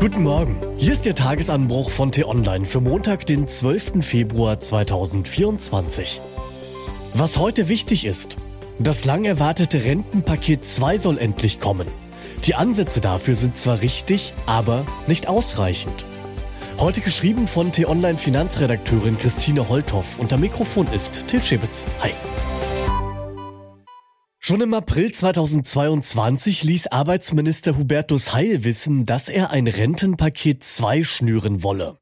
Guten Morgen. Hier ist der Tagesanbruch von T-Online für Montag, den 12. Februar 2024. Was heute wichtig ist, das lang erwartete Rentenpaket 2 soll endlich kommen. Die Ansätze dafür sind zwar richtig, aber nicht ausreichend. Heute geschrieben von T-Online Finanzredakteurin Christine Holthoff am Mikrofon ist Til Schibitz. Hi. Schon im April 2022 ließ Arbeitsminister Hubertus Heil wissen, dass er ein Rentenpaket 2 schnüren wolle.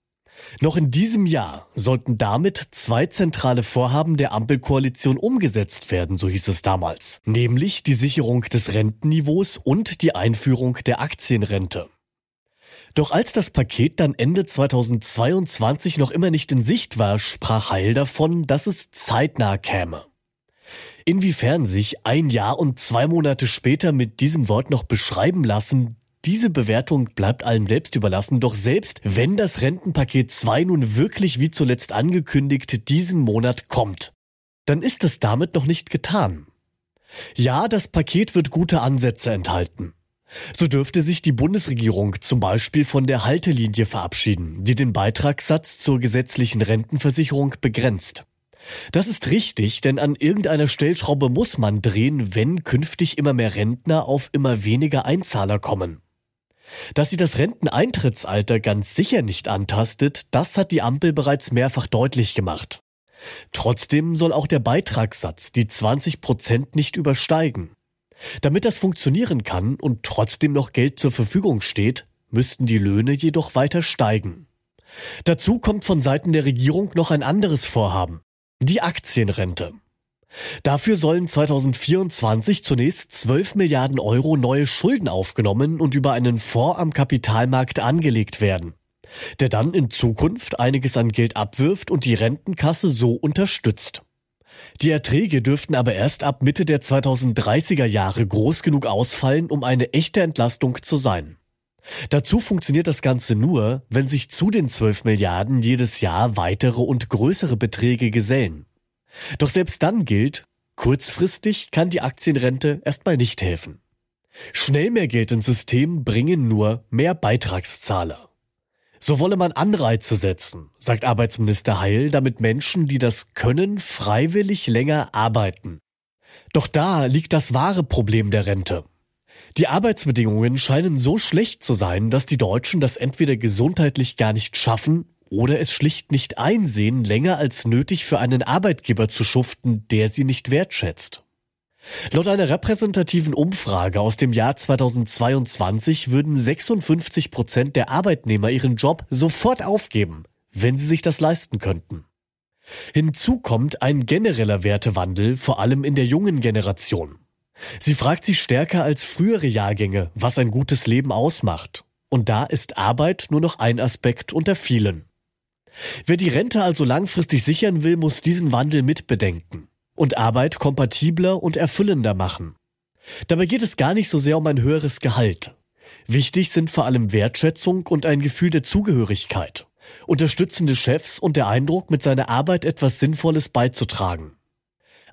Noch in diesem Jahr sollten damit zwei zentrale Vorhaben der Ampelkoalition umgesetzt werden, so hieß es damals, nämlich die Sicherung des Rentenniveaus und die Einführung der Aktienrente. Doch als das Paket dann Ende 2022 noch immer nicht in Sicht war, sprach Heil davon, dass es zeitnah käme. Inwiefern sich ein Jahr und zwei Monate später mit diesem Wort noch beschreiben lassen, diese Bewertung bleibt allen selbst überlassen, doch selbst wenn das Rentenpaket 2 nun wirklich wie zuletzt angekündigt diesen Monat kommt, dann ist es damit noch nicht getan. Ja, das Paket wird gute Ansätze enthalten. So dürfte sich die Bundesregierung zum Beispiel von der Haltelinie verabschieden, die den Beitragssatz zur gesetzlichen Rentenversicherung begrenzt. Das ist richtig, denn an irgendeiner Stellschraube muss man drehen, wenn künftig immer mehr Rentner auf immer weniger Einzahler kommen. Dass sie das Renteneintrittsalter ganz sicher nicht antastet, das hat die Ampel bereits mehrfach deutlich gemacht. Trotzdem soll auch der Beitragssatz die 20 Prozent nicht übersteigen. Damit das funktionieren kann und trotzdem noch Geld zur Verfügung steht, müssten die Löhne jedoch weiter steigen. Dazu kommt von Seiten der Regierung noch ein anderes Vorhaben. Die Aktienrente. Dafür sollen 2024 zunächst 12 Milliarden Euro neue Schulden aufgenommen und über einen Fonds am Kapitalmarkt angelegt werden, der dann in Zukunft einiges an Geld abwirft und die Rentenkasse so unterstützt. Die Erträge dürften aber erst ab Mitte der 2030er Jahre groß genug ausfallen, um eine echte Entlastung zu sein. Dazu funktioniert das Ganze nur, wenn sich zu den 12 Milliarden jedes Jahr weitere und größere Beträge gesellen. Doch selbst dann gilt, kurzfristig kann die Aktienrente erstmal nicht helfen. Schnell mehr Geld ins System bringen nur mehr Beitragszahler. So wolle man Anreize setzen, sagt Arbeitsminister Heil, damit Menschen, die das können, freiwillig länger arbeiten. Doch da liegt das wahre Problem der Rente. Die Arbeitsbedingungen scheinen so schlecht zu sein, dass die Deutschen das entweder gesundheitlich gar nicht schaffen oder es schlicht nicht einsehen, länger als nötig für einen Arbeitgeber zu schuften, der sie nicht wertschätzt. Laut einer repräsentativen Umfrage aus dem Jahr 2022 würden 56 Prozent der Arbeitnehmer ihren Job sofort aufgeben, wenn sie sich das leisten könnten. Hinzu kommt ein genereller Wertewandel, vor allem in der jungen Generation. Sie fragt sich stärker als frühere Jahrgänge, was ein gutes Leben ausmacht. Und da ist Arbeit nur noch ein Aspekt unter vielen. Wer die Rente also langfristig sichern will, muss diesen Wandel mitbedenken und Arbeit kompatibler und erfüllender machen. Dabei geht es gar nicht so sehr um ein höheres Gehalt. Wichtig sind vor allem Wertschätzung und ein Gefühl der Zugehörigkeit, unterstützende Chefs und der Eindruck, mit seiner Arbeit etwas Sinnvolles beizutragen.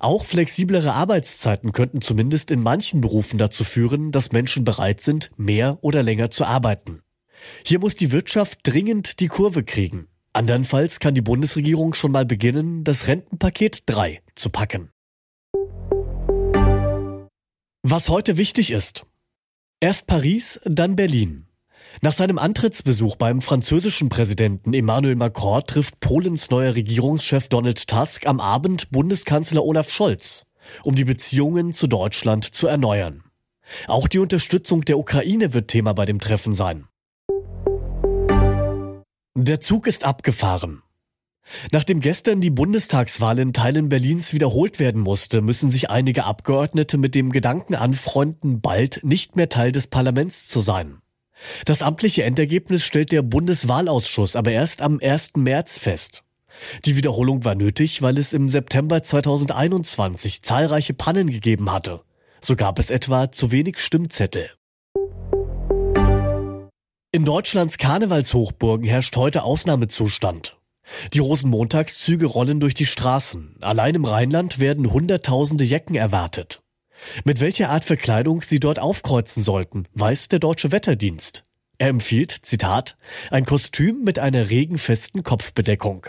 Auch flexiblere Arbeitszeiten könnten zumindest in manchen Berufen dazu führen, dass Menschen bereit sind, mehr oder länger zu arbeiten. Hier muss die Wirtschaft dringend die Kurve kriegen. Andernfalls kann die Bundesregierung schon mal beginnen, das Rentenpaket 3 zu packen. Was heute wichtig ist. Erst Paris, dann Berlin. Nach seinem Antrittsbesuch beim französischen Präsidenten Emmanuel Macron trifft Polens neuer Regierungschef Donald Tusk am Abend Bundeskanzler Olaf Scholz, um die Beziehungen zu Deutschland zu erneuern. Auch die Unterstützung der Ukraine wird Thema bei dem Treffen sein. Der Zug ist abgefahren. Nachdem gestern die Bundestagswahl in Teilen Berlins wiederholt werden musste, müssen sich einige Abgeordnete mit dem Gedanken anfreunden, bald nicht mehr Teil des Parlaments zu sein. Das amtliche Endergebnis stellt der Bundeswahlausschuss aber erst am 1. März fest. Die Wiederholung war nötig, weil es im September 2021 zahlreiche Pannen gegeben hatte. So gab es etwa zu wenig Stimmzettel. In Deutschlands Karnevalshochburgen herrscht heute Ausnahmezustand. Die Rosenmontagszüge rollen durch die Straßen. Allein im Rheinland werden Hunderttausende Jecken erwartet. Mit welcher Art Verkleidung sie dort aufkreuzen sollten, weiß der Deutsche Wetterdienst. Er empfiehlt, Zitat, ein Kostüm mit einer regenfesten Kopfbedeckung.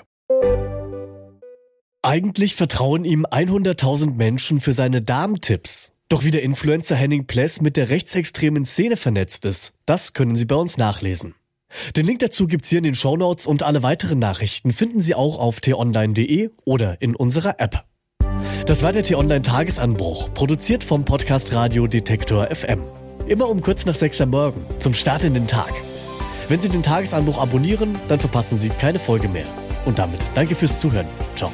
Eigentlich vertrauen ihm 100.000 Menschen für seine Darmtipps. Doch wie der Influencer Henning Pless mit der rechtsextremen Szene vernetzt ist, das können Sie bei uns nachlesen. Den Link dazu gibt's hier in den Shownotes und alle weiteren Nachrichten finden Sie auch auf t-online.de oder in unserer App. Das war der T-Online Tagesanbruch, produziert vom Podcast Radio Detektor FM. Immer um kurz nach sechs am Morgen, zum Start in den Tag. Wenn Sie den Tagesanbruch abonnieren, dann verpassen Sie keine Folge mehr. Und damit danke fürs Zuhören. Ciao.